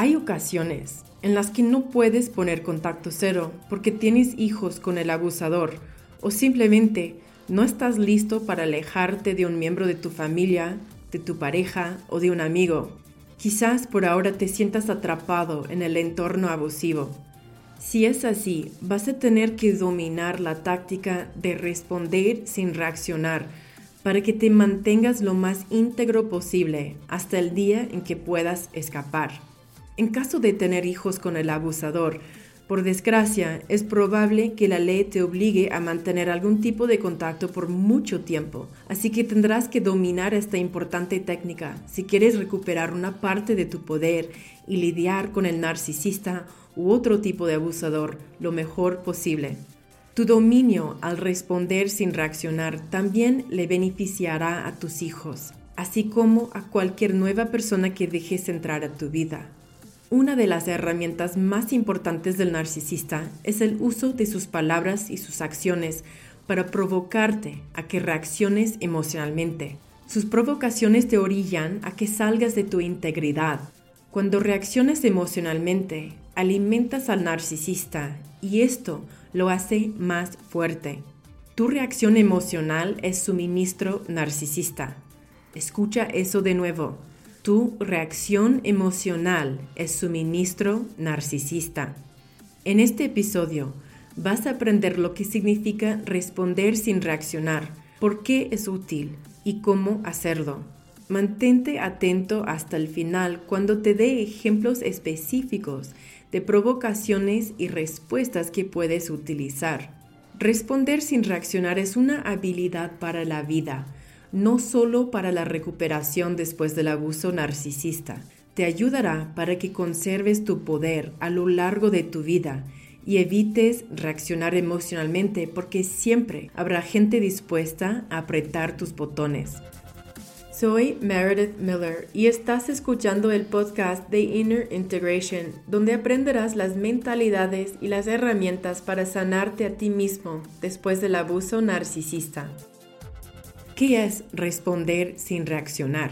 Hay ocasiones en las que no puedes poner contacto cero porque tienes hijos con el abusador o simplemente no estás listo para alejarte de un miembro de tu familia, de tu pareja o de un amigo. Quizás por ahora te sientas atrapado en el entorno abusivo. Si es así, vas a tener que dominar la táctica de responder sin reaccionar para que te mantengas lo más íntegro posible hasta el día en que puedas escapar. En caso de tener hijos con el abusador, por desgracia, es probable que la ley te obligue a mantener algún tipo de contacto por mucho tiempo, así que tendrás que dominar esta importante técnica si quieres recuperar una parte de tu poder y lidiar con el narcisista u otro tipo de abusador lo mejor posible. Tu dominio al responder sin reaccionar también le beneficiará a tus hijos, así como a cualquier nueva persona que dejes entrar a tu vida. Una de las herramientas más importantes del narcisista es el uso de sus palabras y sus acciones para provocarte a que reacciones emocionalmente. Sus provocaciones te orillan a que salgas de tu integridad. Cuando reacciones emocionalmente, alimentas al narcisista y esto lo hace más fuerte. Tu reacción emocional es suministro narcisista. Escucha eso de nuevo. Tu reacción emocional es suministro narcisista. En este episodio vas a aprender lo que significa responder sin reaccionar, por qué es útil y cómo hacerlo. Mantente atento hasta el final cuando te dé ejemplos específicos de provocaciones y respuestas que puedes utilizar. Responder sin reaccionar es una habilidad para la vida no solo para la recuperación después del abuso narcisista, te ayudará para que conserves tu poder a lo largo de tu vida y evites reaccionar emocionalmente porque siempre habrá gente dispuesta a apretar tus botones. Soy Meredith Miller y estás escuchando el podcast de Inner Integration, donde aprenderás las mentalidades y las herramientas para sanarte a ti mismo después del abuso narcisista. ¿Qué es responder sin reaccionar?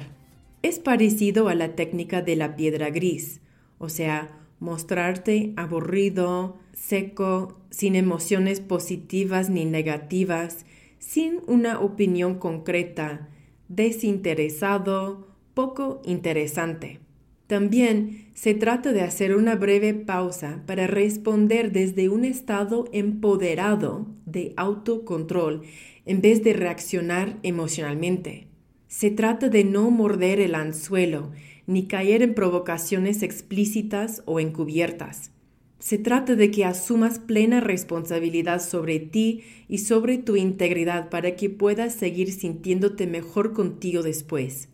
Es parecido a la técnica de la piedra gris, o sea, mostrarte aburrido, seco, sin emociones positivas ni negativas, sin una opinión concreta, desinteresado, poco interesante. También se trata de hacer una breve pausa para responder desde un estado empoderado de autocontrol en vez de reaccionar emocionalmente. Se trata de no morder el anzuelo ni caer en provocaciones explícitas o encubiertas. Se trata de que asumas plena responsabilidad sobre ti y sobre tu integridad para que puedas seguir sintiéndote mejor contigo después.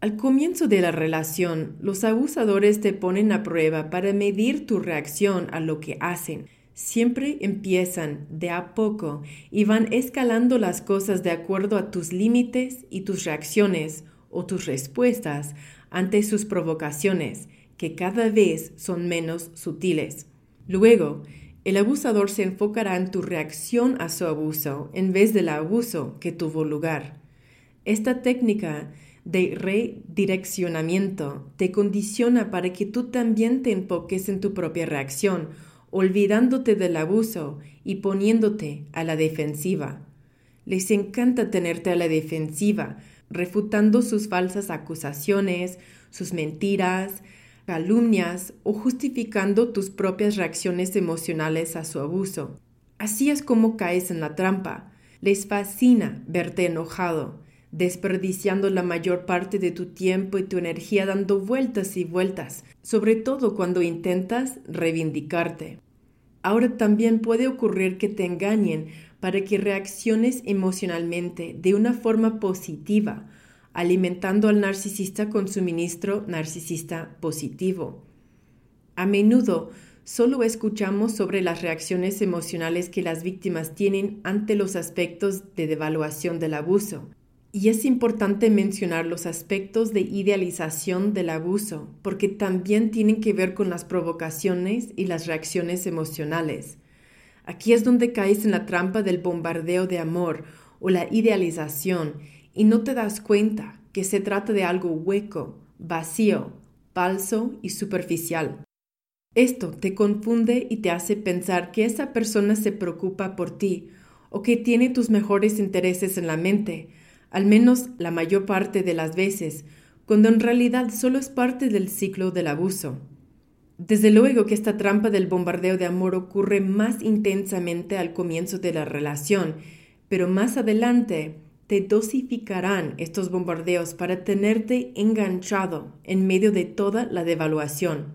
Al comienzo de la relación, los abusadores te ponen a prueba para medir tu reacción a lo que hacen siempre empiezan de a poco y van escalando las cosas de acuerdo a tus límites y tus reacciones o tus respuestas ante sus provocaciones, que cada vez son menos sutiles. Luego, el abusador se enfocará en tu reacción a su abuso en vez del abuso que tuvo lugar. Esta técnica de redireccionamiento te condiciona para que tú también te enfoques en tu propia reacción olvidándote del abuso y poniéndote a la defensiva. Les encanta tenerte a la defensiva, refutando sus falsas acusaciones, sus mentiras, calumnias o justificando tus propias reacciones emocionales a su abuso. Así es como caes en la trampa. Les fascina verte enojado, desperdiciando la mayor parte de tu tiempo y tu energía dando vueltas y vueltas, sobre todo cuando intentas reivindicarte. Ahora también puede ocurrir que te engañen para que reacciones emocionalmente de una forma positiva, alimentando al narcisista con suministro narcisista positivo. A menudo solo escuchamos sobre las reacciones emocionales que las víctimas tienen ante los aspectos de devaluación del abuso, y es importante mencionar los aspectos de idealización del abuso, porque también tienen que ver con las provocaciones y las reacciones emocionales. Aquí es donde caes en la trampa del bombardeo de amor o la idealización y no te das cuenta que se trata de algo hueco, vacío, falso y superficial. Esto te confunde y te hace pensar que esa persona se preocupa por ti o que tiene tus mejores intereses en la mente, al menos la mayor parte de las veces, cuando en realidad solo es parte del ciclo del abuso. Desde luego que esta trampa del bombardeo de amor ocurre más intensamente al comienzo de la relación, pero más adelante te dosificarán estos bombardeos para tenerte enganchado en medio de toda la devaluación.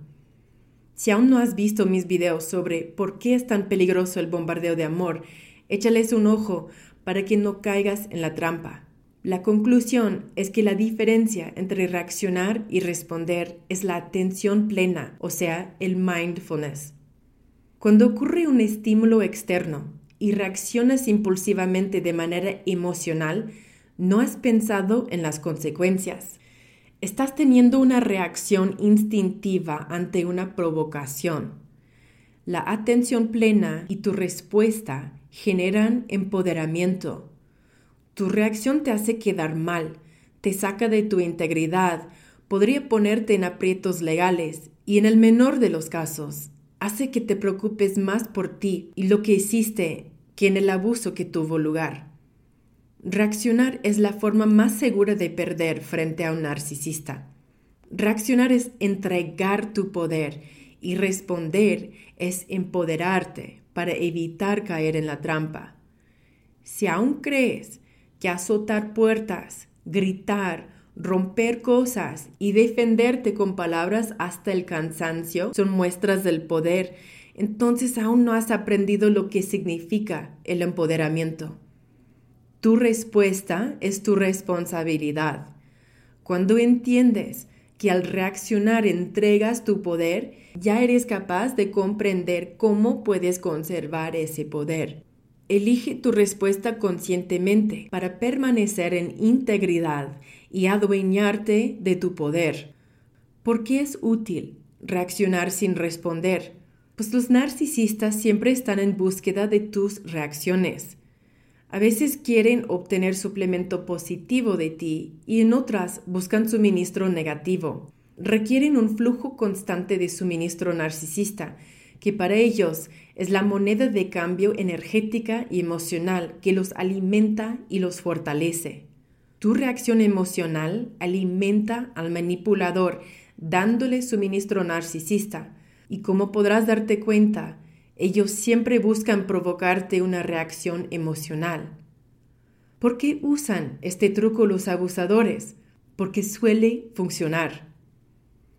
Si aún no has visto mis videos sobre por qué es tan peligroso el bombardeo de amor, échales un ojo para que no caigas en la trampa. La conclusión es que la diferencia entre reaccionar y responder es la atención plena, o sea, el mindfulness. Cuando ocurre un estímulo externo y reaccionas impulsivamente de manera emocional, no has pensado en las consecuencias. Estás teniendo una reacción instintiva ante una provocación. La atención plena y tu respuesta generan empoderamiento, tu reacción te hace quedar mal, te saca de tu integridad, podría ponerte en aprietos legales y en el menor de los casos, hace que te preocupes más por ti y lo que hiciste que en el abuso que tuvo lugar. Reaccionar es la forma más segura de perder frente a un narcisista. Reaccionar es entregar tu poder y responder es empoderarte para evitar caer en la trampa. Si aún crees que azotar puertas, gritar, romper cosas y defenderte con palabras hasta el cansancio son muestras del poder, entonces aún no has aprendido lo que significa el empoderamiento. Tu respuesta es tu responsabilidad. Cuando entiendes que al reaccionar entregas tu poder, ya eres capaz de comprender cómo puedes conservar ese poder. Elige tu respuesta conscientemente para permanecer en integridad y adueñarte de tu poder. ¿Por qué es útil reaccionar sin responder? Pues los narcisistas siempre están en búsqueda de tus reacciones. A veces quieren obtener suplemento positivo de ti y en otras buscan suministro negativo. Requieren un flujo constante de suministro narcisista que para ellos es la moneda de cambio energética y emocional que los alimenta y los fortalece. Tu reacción emocional alimenta al manipulador dándole suministro narcisista y como podrás darte cuenta, ellos siempre buscan provocarte una reacción emocional. ¿Por qué usan este truco los abusadores? Porque suele funcionar.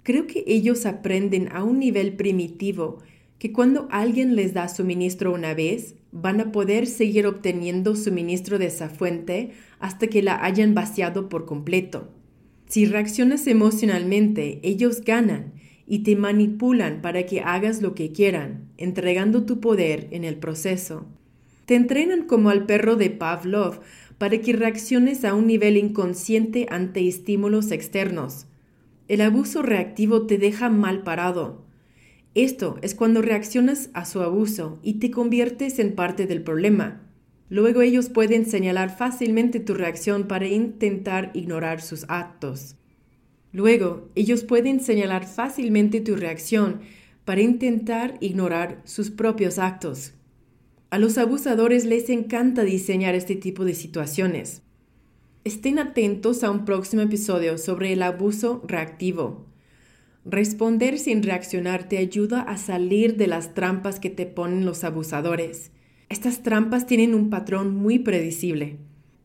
Creo que ellos aprenden a un nivel primitivo que cuando alguien les da suministro una vez, van a poder seguir obteniendo suministro de esa fuente hasta que la hayan vaciado por completo. Si reaccionas emocionalmente, ellos ganan y te manipulan para que hagas lo que quieran, entregando tu poder en el proceso. Te entrenan como al perro de Pavlov para que reacciones a un nivel inconsciente ante estímulos externos. El abuso reactivo te deja mal parado, esto es cuando reaccionas a su abuso y te conviertes en parte del problema. Luego ellos pueden señalar fácilmente tu reacción para intentar ignorar sus actos. Luego ellos pueden señalar fácilmente tu reacción para intentar ignorar sus propios actos. A los abusadores les encanta diseñar este tipo de situaciones. Estén atentos a un próximo episodio sobre el abuso reactivo. Responder sin reaccionar te ayuda a salir de las trampas que te ponen los abusadores. Estas trampas tienen un patrón muy predecible.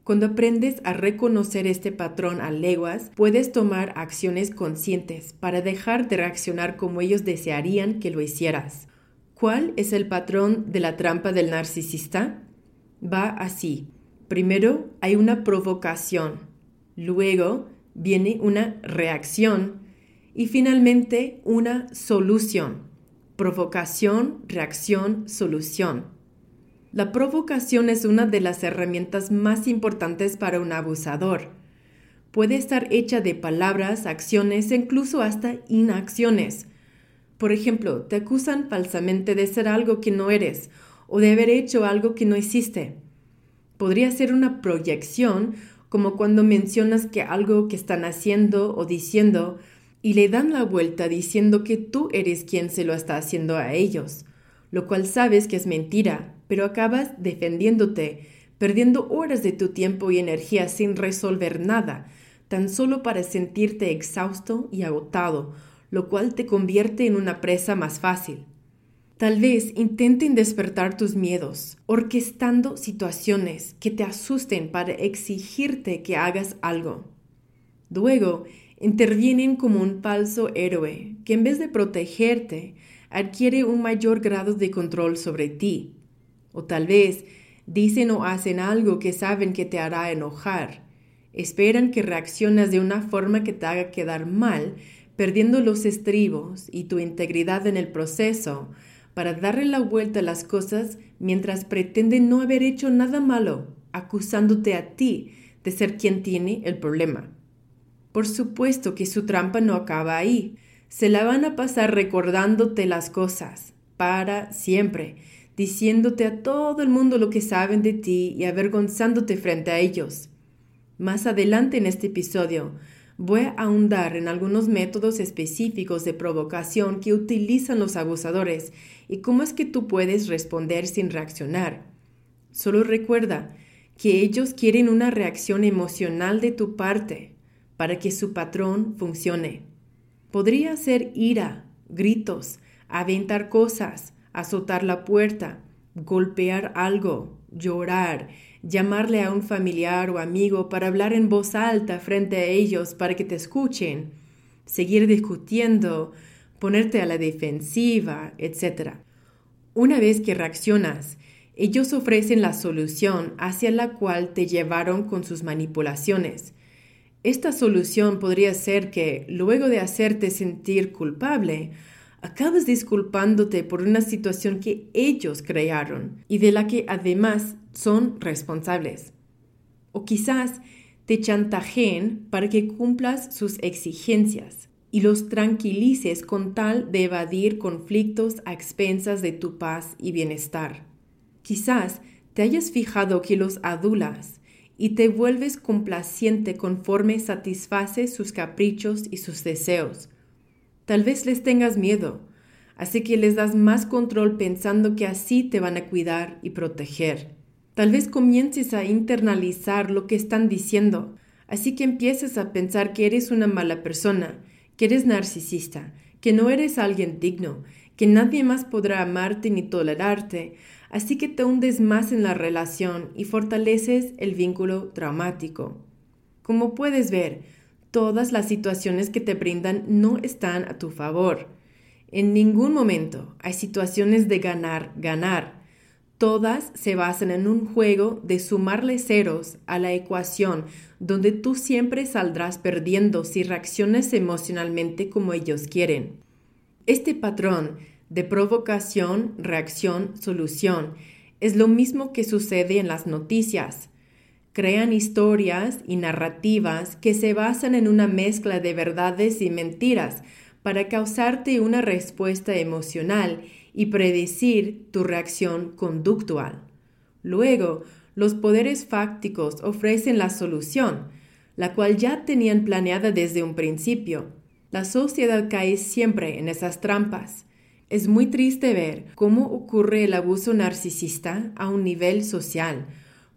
Cuando aprendes a reconocer este patrón a leguas, puedes tomar acciones conscientes para dejar de reaccionar como ellos desearían que lo hicieras. ¿Cuál es el patrón de la trampa del narcisista? Va así. Primero hay una provocación, luego viene una reacción y finalmente, una solución. Provocación, reacción, solución. La provocación es una de las herramientas más importantes para un abusador. Puede estar hecha de palabras, acciones e incluso hasta inacciones. Por ejemplo, te acusan falsamente de ser algo que no eres o de haber hecho algo que no hiciste. Podría ser una proyección, como cuando mencionas que algo que están haciendo o diciendo y le dan la vuelta diciendo que tú eres quien se lo está haciendo a ellos, lo cual sabes que es mentira, pero acabas defendiéndote, perdiendo horas de tu tiempo y energía sin resolver nada, tan solo para sentirte exhausto y agotado, lo cual te convierte en una presa más fácil. Tal vez intenten despertar tus miedos, orquestando situaciones que te asusten para exigirte que hagas algo. Luego, intervienen como un falso héroe que en vez de protegerte, adquiere un mayor grado de control sobre ti. O tal vez dicen o hacen algo que saben que te hará enojar. Esperan que reacciones de una forma que te haga quedar mal, perdiendo los estribos y tu integridad en el proceso, para darle la vuelta a las cosas mientras pretenden no haber hecho nada malo, acusándote a ti de ser quien tiene el problema. Por supuesto que su trampa no acaba ahí. Se la van a pasar recordándote las cosas, para siempre, diciéndote a todo el mundo lo que saben de ti y avergonzándote frente a ellos. Más adelante en este episodio voy a ahondar en algunos métodos específicos de provocación que utilizan los abusadores y cómo es que tú puedes responder sin reaccionar. Solo recuerda que ellos quieren una reacción emocional de tu parte, para que su patrón funcione. Podría ser ira, gritos, aventar cosas, azotar la puerta, golpear algo, llorar, llamarle a un familiar o amigo para hablar en voz alta frente a ellos para que te escuchen, seguir discutiendo, ponerte a la defensiva, etc. Una vez que reaccionas, ellos ofrecen la solución hacia la cual te llevaron con sus manipulaciones. Esta solución podría ser que, luego de hacerte sentir culpable, acabas disculpándote por una situación que ellos crearon y de la que además son responsables. O quizás te chantajeen para que cumplas sus exigencias y los tranquilices con tal de evadir conflictos a expensas de tu paz y bienestar. Quizás te hayas fijado que los adulas y te vuelves complaciente conforme satisfaces sus caprichos y sus deseos. Tal vez les tengas miedo, así que les das más control pensando que así te van a cuidar y proteger. Tal vez comiences a internalizar lo que están diciendo, así que empieces a pensar que eres una mala persona, que eres narcisista, que no eres alguien digno, que nadie más podrá amarte ni tolerarte, así que te hundes más en la relación y fortaleces el vínculo traumático. Como puedes ver, todas las situaciones que te brindan no están a tu favor. En ningún momento hay situaciones de ganar, ganar. Todas se basan en un juego de sumarle ceros a la ecuación donde tú siempre saldrás perdiendo si reaccionas emocionalmente como ellos quieren. Este patrón de provocación, reacción, solución. Es lo mismo que sucede en las noticias. Crean historias y narrativas que se basan en una mezcla de verdades y mentiras para causarte una respuesta emocional y predecir tu reacción conductual. Luego, los poderes fácticos ofrecen la solución, la cual ya tenían planeada desde un principio. La sociedad cae siempre en esas trampas. Es muy triste ver cómo ocurre el abuso narcisista a un nivel social,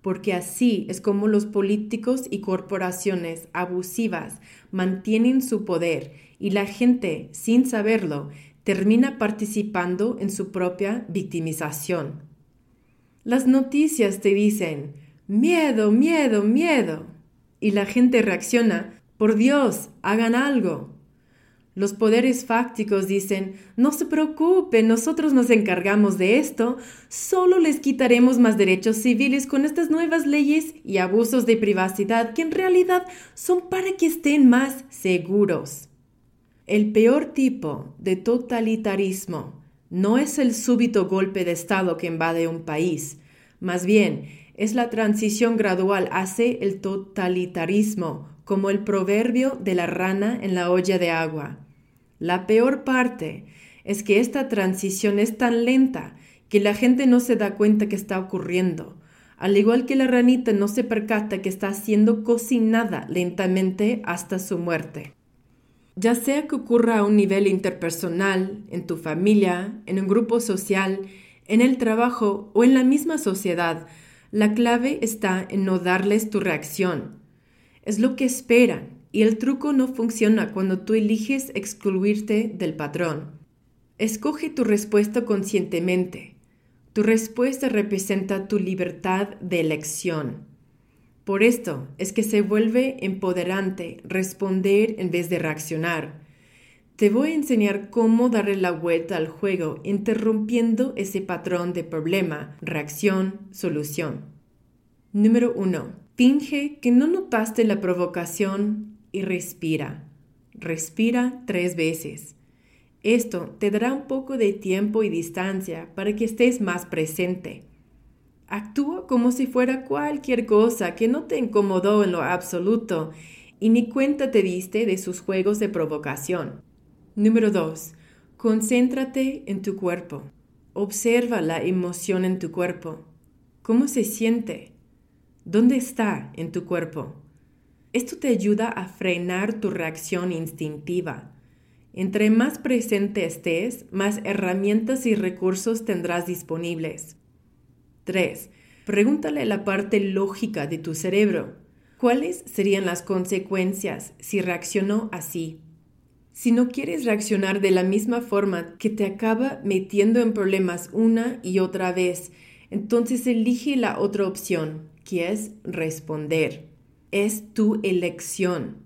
porque así es como los políticos y corporaciones abusivas mantienen su poder y la gente, sin saberlo, termina participando en su propia victimización. Las noticias te dicen, miedo, miedo, miedo, y la gente reacciona, por Dios, hagan algo. Los poderes fácticos dicen, no se preocupen, nosotros nos encargamos de esto, solo les quitaremos más derechos civiles con estas nuevas leyes y abusos de privacidad que en realidad son para que estén más seguros. El peor tipo de totalitarismo no es el súbito golpe de Estado que invade un país, más bien es la transición gradual hacia el totalitarismo como el proverbio de la rana en la olla de agua. La peor parte es que esta transición es tan lenta que la gente no se da cuenta que está ocurriendo, al igual que la ranita no se percata que está siendo cocinada lentamente hasta su muerte. ya sea que ocurra a un nivel interpersonal, en tu familia, en un grupo social, en el trabajo o en la misma sociedad, la clave está en no darles tu reacción. Es lo que esperan y el truco no funciona cuando tú eliges excluirte del patrón. Escoge tu respuesta conscientemente. Tu respuesta representa tu libertad de elección. Por esto es que se vuelve empoderante responder en vez de reaccionar. Te voy a enseñar cómo darle la vuelta al juego interrumpiendo ese patrón de problema, reacción, solución. Número 1. Finge que no notaste la provocación y respira. Respira tres veces. Esto te dará un poco de tiempo y distancia para que estés más presente. Actúa como si fuera cualquier cosa que no te incomodó en lo absoluto y ni cuenta te diste de sus juegos de provocación. Número 2. Concéntrate en tu cuerpo. Observa la emoción en tu cuerpo. ¿Cómo se siente? ¿Dónde está en tu cuerpo? Esto te ayuda a frenar tu reacción instintiva. Entre más presente estés, más herramientas y recursos tendrás disponibles. 3. Pregúntale la parte lógica de tu cerebro. ¿Cuáles serían las consecuencias si reaccionó así? Si no quieres reaccionar de la misma forma que te acaba metiendo en problemas una y otra vez, entonces elige la otra opción, que es responder. Es tu elección.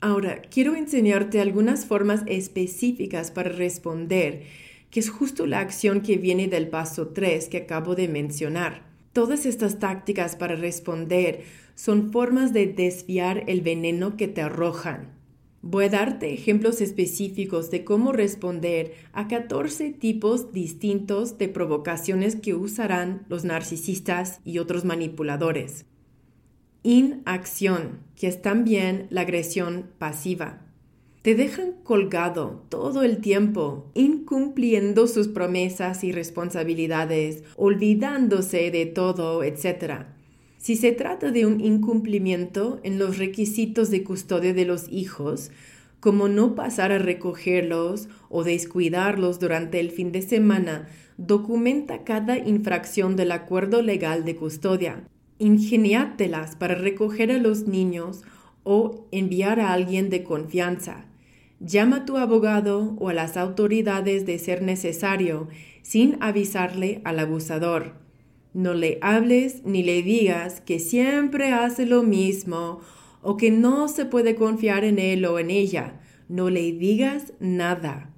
Ahora, quiero enseñarte algunas formas específicas para responder que es justo la acción que viene del paso 3 que acabo de mencionar. Todas estas tácticas para responder son formas de desviar el veneno que te arrojan. Voy a darte ejemplos específicos de cómo responder a 14 tipos distintos de provocaciones que usarán los narcisistas y otros manipuladores. Inacción, que es también la agresión pasiva. Te dejan colgado todo el tiempo, incumpliendo sus promesas y responsabilidades, olvidándose de todo, etc. Si se trata de un incumplimiento en los requisitos de custodia de los hijos, como no pasar a recogerlos o descuidarlos durante el fin de semana, documenta cada infracción del acuerdo legal de custodia. Ingeniátelas para recoger a los niños o enviar a alguien de confianza. Llama a tu abogado o a las autoridades de ser necesario sin avisarle al abusador. No le hables ni le digas que siempre hace lo mismo o que no se puede confiar en él o en ella. No le digas nada.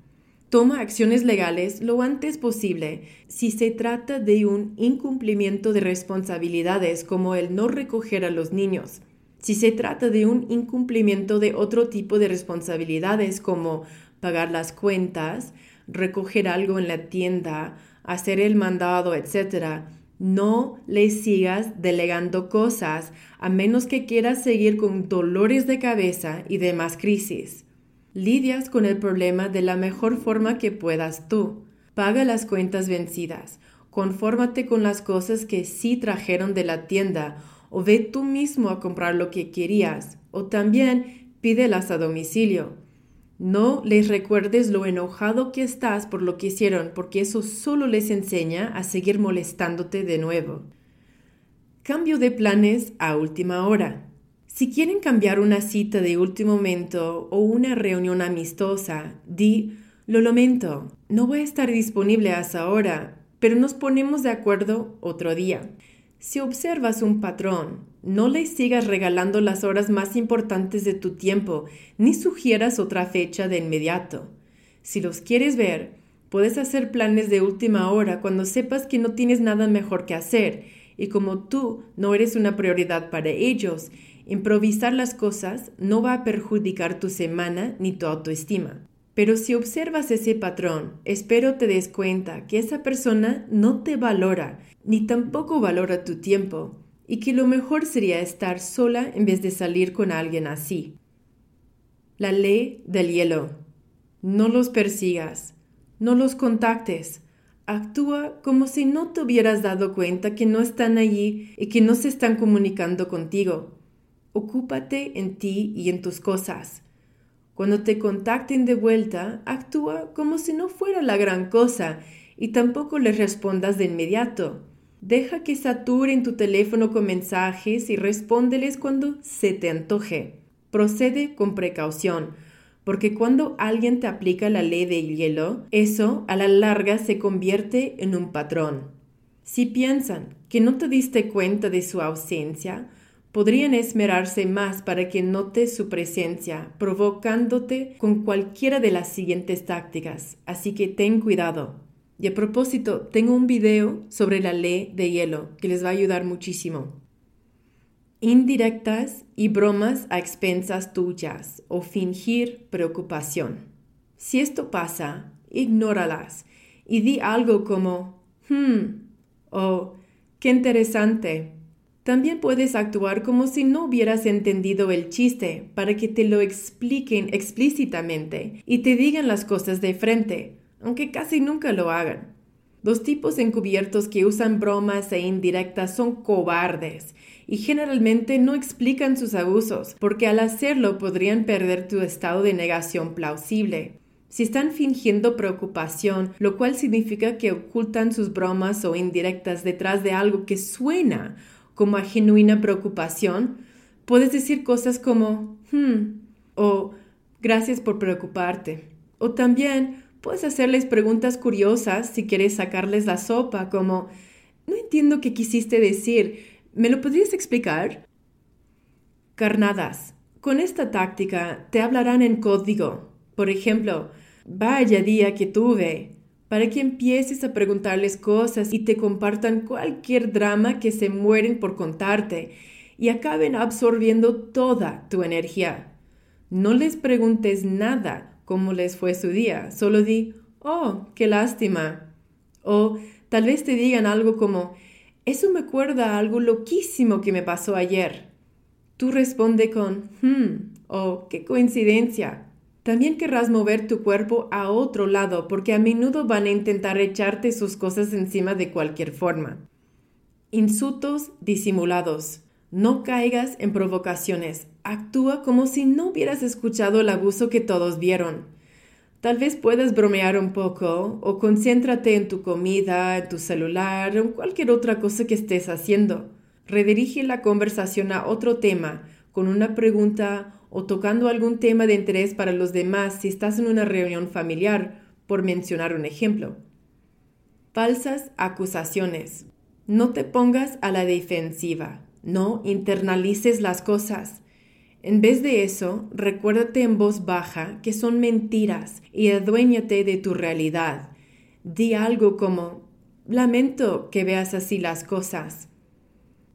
Toma acciones legales lo antes posible si se trata de un incumplimiento de responsabilidades como el no recoger a los niños si se trata de un incumplimiento de otro tipo de responsabilidades como pagar las cuentas, recoger algo en la tienda, hacer el mandado, etc., no le sigas delegando cosas a menos que quieras seguir con dolores de cabeza y demás crisis. Lidias con el problema de la mejor forma que puedas tú. Paga las cuentas vencidas. Confórmate con las cosas que sí trajeron de la tienda o ve tú mismo a comprar lo que querías, o también pídelas a domicilio. No les recuerdes lo enojado que estás por lo que hicieron, porque eso solo les enseña a seguir molestándote de nuevo. Cambio de planes a última hora. Si quieren cambiar una cita de último momento o una reunión amistosa, di, lo lamento, no voy a estar disponible a esa hora, pero nos ponemos de acuerdo otro día. Si observas un patrón, no le sigas regalando las horas más importantes de tu tiempo, ni sugieras otra fecha de inmediato. Si los quieres ver, puedes hacer planes de última hora cuando sepas que no tienes nada mejor que hacer, y como tú no eres una prioridad para ellos, improvisar las cosas no va a perjudicar tu semana ni tu autoestima. Pero si observas ese patrón, espero te des cuenta que esa persona no te valora, ni tampoco valora tu tiempo, y que lo mejor sería estar sola en vez de salir con alguien así. La ley del hielo. No los persigas, no los contactes. Actúa como si no te hubieras dado cuenta que no están allí y que no se están comunicando contigo. Ocúpate en ti y en tus cosas. Cuando te contacten de vuelta, actúa como si no fuera la gran cosa y tampoco les respondas de inmediato. Deja que saturen tu teléfono con mensajes y respóndeles cuando se te antoje. Procede con precaución, porque cuando alguien te aplica la ley de hielo, eso a la larga se convierte en un patrón. Si piensan que no te diste cuenta de su ausencia, podrían esmerarse más para que notes su presencia, provocándote con cualquiera de las siguientes tácticas, así que ten cuidado. Y a propósito, tengo un video sobre la ley de hielo que les va a ayudar muchísimo. Indirectas y bromas a expensas tuyas o fingir preocupación. Si esto pasa, ignóralas y di algo como, hmm, o qué interesante también puedes actuar como si no hubieras entendido el chiste para que te lo expliquen explícitamente y te digan las cosas de frente, aunque casi nunca lo hagan. Los tipos encubiertos que usan bromas e indirectas son cobardes y generalmente no explican sus abusos, porque al hacerlo podrían perder tu estado de negación plausible. Si están fingiendo preocupación, lo cual significa que ocultan sus bromas o indirectas detrás de algo que suena como a genuina preocupación, puedes decir cosas como, hmm, o gracias por preocuparte. O también puedes hacerles preguntas curiosas si quieres sacarles la sopa, como, no entiendo qué quisiste decir, ¿me lo podrías explicar? Carnadas. Con esta táctica te hablarán en código. Por ejemplo, vaya día que tuve, para que empieces a preguntarles cosas y te compartan cualquier drama que se mueren por contarte y acaben absorbiendo toda tu energía. No les preguntes nada cómo les fue su día, solo di, oh, qué lástima. O tal vez te digan algo como, eso me acuerda algo loquísimo que me pasó ayer. Tú responde con, hmm, o qué coincidencia. También querrás mover tu cuerpo a otro lado porque a menudo van a intentar echarte sus cosas encima de cualquier forma. Insultos disimulados. No caigas en provocaciones. Actúa como si no hubieras escuchado el abuso que todos vieron. Tal vez puedas bromear un poco o concéntrate en tu comida, en tu celular o en cualquier otra cosa que estés haciendo. Redirige la conversación a otro tema con una pregunta o tocando algún tema de interés para los demás si estás en una reunión familiar, por mencionar un ejemplo. Falsas acusaciones. No te pongas a la defensiva, no internalices las cosas. En vez de eso, recuérdate en voz baja que son mentiras y aduéñate de tu realidad. Di algo como, lamento que veas así las cosas.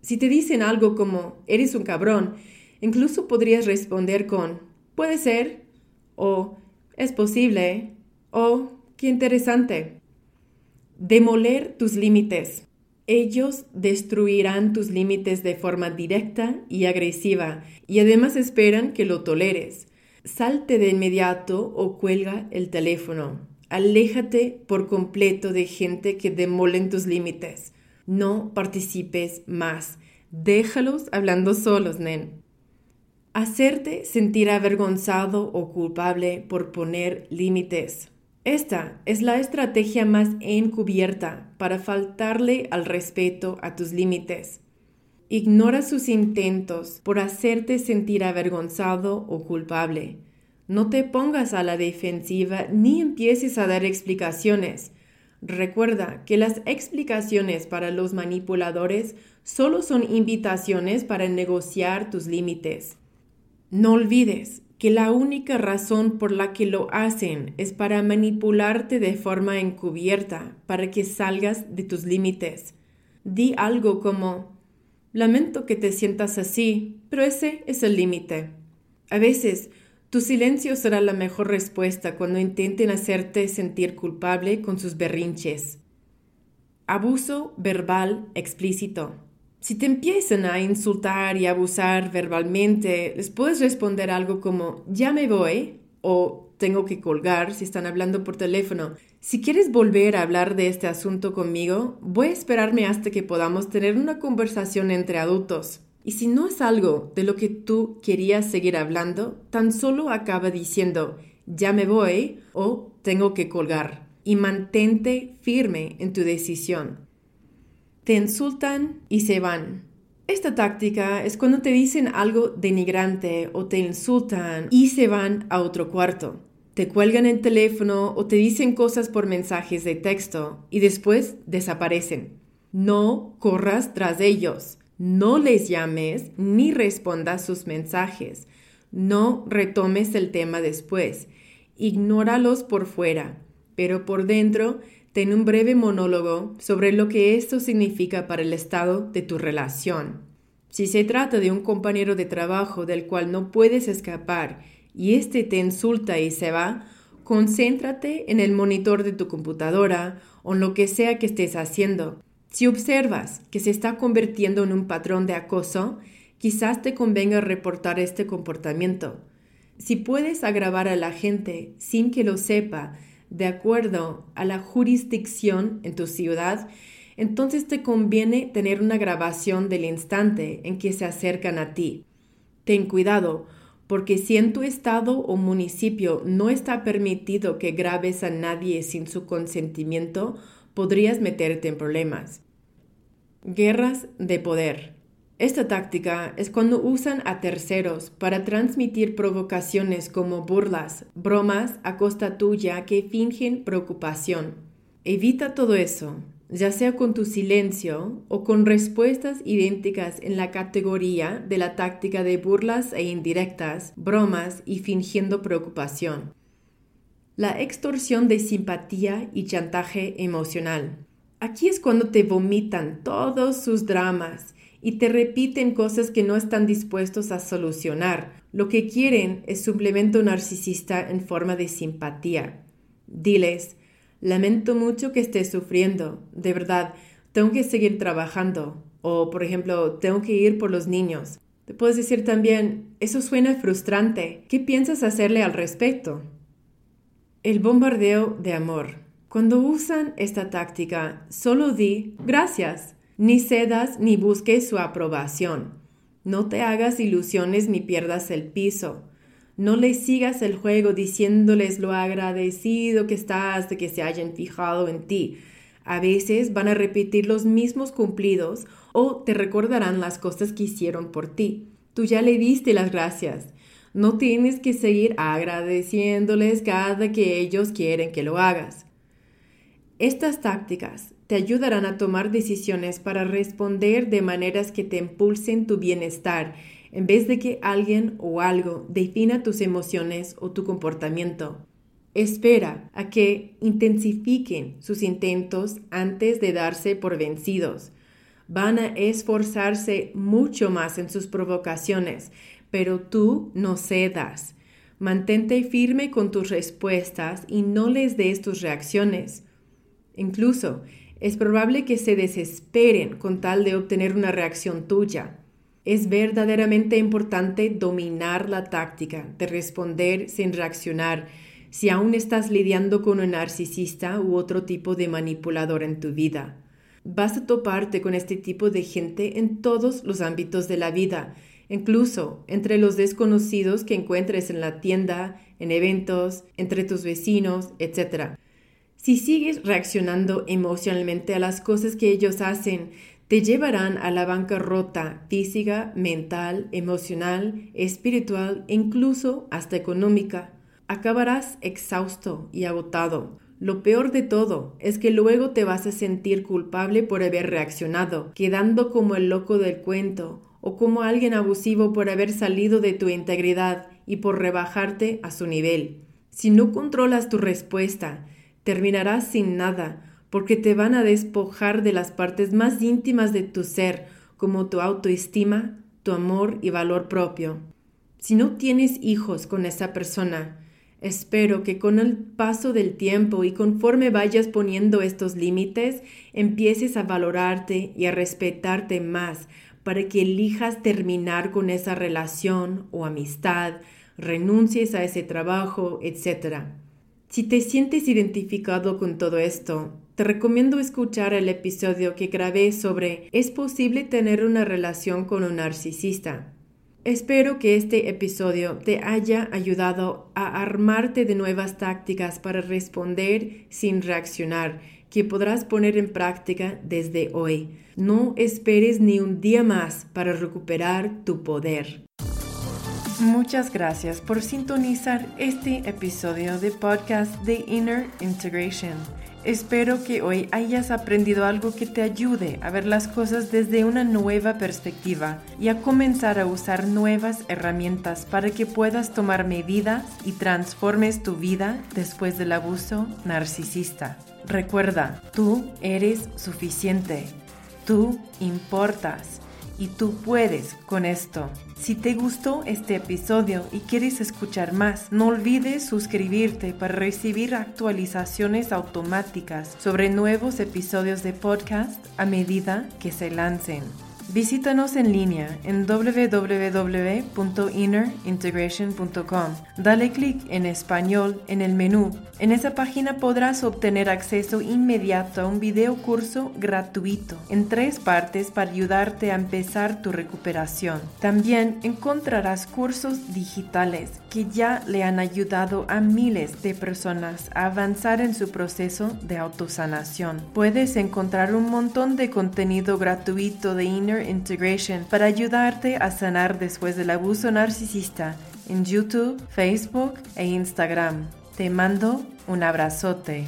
Si te dicen algo como, eres un cabrón, Incluso podrías responder con puede ser o es posible o qué interesante. Demoler tus límites. Ellos destruirán tus límites de forma directa y agresiva y además esperan que lo toleres. Salte de inmediato o cuelga el teléfono. Aléjate por completo de gente que demolen tus límites. No participes más. Déjalos hablando solos, nen. Hacerte sentir avergonzado o culpable por poner límites. Esta es la estrategia más encubierta para faltarle al respeto a tus límites. Ignora sus intentos por hacerte sentir avergonzado o culpable. No te pongas a la defensiva ni empieces a dar explicaciones. Recuerda que las explicaciones para los manipuladores solo son invitaciones para negociar tus límites. No olvides que la única razón por la que lo hacen es para manipularte de forma encubierta, para que salgas de tus límites. Di algo como, lamento que te sientas así, pero ese es el límite. A veces, tu silencio será la mejor respuesta cuando intenten hacerte sentir culpable con sus berrinches. Abuso verbal explícito. Si te empiezan a insultar y abusar verbalmente, les puedes responder algo como ya me voy o tengo que colgar si están hablando por teléfono. Si quieres volver a hablar de este asunto conmigo, voy a esperarme hasta que podamos tener una conversación entre adultos. Y si no es algo de lo que tú querías seguir hablando, tan solo acaba diciendo, ya me voy o tengo que colgar. Y mantente firme en tu decisión. Te insultan y se van. Esta táctica es cuando te dicen algo denigrante o te insultan y se van a otro cuarto. Te cuelgan el teléfono o te dicen cosas por mensajes de texto y después desaparecen. No corras tras ellos. No les llames ni respondas sus mensajes. No retomes el tema después. Ignóralos por fuera, pero por dentro ten un breve monólogo sobre lo que esto significa para el estado de tu relación. Si se trata de un compañero de trabajo del cual no puedes escapar y éste te insulta y se va, concéntrate en el monitor de tu computadora o en lo que sea que estés haciendo. Si observas que se está convirtiendo en un patrón de acoso, quizás te convenga reportar este comportamiento. Si puedes agravar a la gente sin que lo sepa, de acuerdo a la jurisdicción en tu ciudad, entonces te conviene tener una grabación del instante en que se acercan a ti. Ten cuidado, porque si en tu estado o municipio no está permitido que grabes a nadie sin su consentimiento, podrías meterte en problemas. Guerras de poder. Esta táctica es cuando usan a terceros para transmitir provocaciones como burlas, bromas a costa tuya que fingen preocupación. Evita todo eso, ya sea con tu silencio o con respuestas idénticas en la categoría de la táctica de burlas e indirectas, bromas y fingiendo preocupación. La extorsión de simpatía y chantaje emocional. Aquí es cuando te vomitan todos sus dramas y te repiten cosas que no están dispuestos a solucionar. Lo que quieren es suplemento narcisista en forma de simpatía. Diles, lamento mucho que estés sufriendo, de verdad, tengo que seguir trabajando. O, por ejemplo, tengo que ir por los niños. Te puedes decir también, eso suena frustrante. ¿Qué piensas hacerle al respecto? El bombardeo de amor. Cuando usan esta táctica, solo di gracias ni cedas ni busques su aprobación. No te hagas ilusiones ni pierdas el piso. No les sigas el juego diciéndoles lo agradecido que estás de que se hayan fijado en ti. A veces van a repetir los mismos cumplidos o te recordarán las cosas que hicieron por ti. Tú ya le diste las gracias. No tienes que seguir agradeciéndoles cada que ellos quieren que lo hagas. Estas tácticas te ayudarán a tomar decisiones para responder de maneras que te impulsen tu bienestar, en vez de que alguien o algo defina tus emociones o tu comportamiento. Espera a que intensifiquen sus intentos antes de darse por vencidos. Van a esforzarse mucho más en sus provocaciones, pero tú no cedas. Mantente firme con tus respuestas y no les des tus reacciones. Incluso es probable que se desesperen con tal de obtener una reacción tuya. Es verdaderamente importante dominar la táctica de responder sin reaccionar si aún estás lidiando con un narcisista u otro tipo de manipulador en tu vida. Vas a toparte con este tipo de gente en todos los ámbitos de la vida, incluso entre los desconocidos que encuentres en la tienda, en eventos, entre tus vecinos, etc. Si sigues reaccionando emocionalmente a las cosas que ellos hacen, te llevarán a la bancarrota física, mental, emocional, espiritual e incluso hasta económica. Acabarás exhausto y agotado. Lo peor de todo es que luego te vas a sentir culpable por haber reaccionado, quedando como el loco del cuento o como alguien abusivo por haber salido de tu integridad y por rebajarte a su nivel. Si no controlas tu respuesta, terminarás sin nada, porque te van a despojar de las partes más íntimas de tu ser, como tu autoestima, tu amor y valor propio. Si no tienes hijos con esa persona, espero que con el paso del tiempo y conforme vayas poniendo estos límites, empieces a valorarte y a respetarte más para que elijas terminar con esa relación o amistad, renuncies a ese trabajo, etc. Si te sientes identificado con todo esto, te recomiendo escuchar el episodio que grabé sobre ¿Es posible tener una relación con un narcisista? Espero que este episodio te haya ayudado a armarte de nuevas tácticas para responder sin reaccionar, que podrás poner en práctica desde hoy. No esperes ni un día más para recuperar tu poder. Muchas gracias por sintonizar este episodio de podcast de Inner Integration. Espero que hoy hayas aprendido algo que te ayude a ver las cosas desde una nueva perspectiva y a comenzar a usar nuevas herramientas para que puedas tomar medidas y transformes tu vida después del abuso narcisista. Recuerda, tú eres suficiente, tú importas y tú puedes con esto. Si te gustó este episodio y quieres escuchar más, no olvides suscribirte para recibir actualizaciones automáticas sobre nuevos episodios de podcast a medida que se lancen. Visítanos en línea en www.innerintegration.com. Dale clic en español en el menú. En esa página podrás obtener acceso inmediato a un video curso gratuito en tres partes para ayudarte a empezar tu recuperación. También encontrarás cursos digitales que ya le han ayudado a miles de personas a avanzar en su proceso de autosanación. Puedes encontrar un montón de contenido gratuito de Inner Integration para ayudarte a sanar después del abuso narcisista en YouTube, Facebook e Instagram. Te mando un abrazote.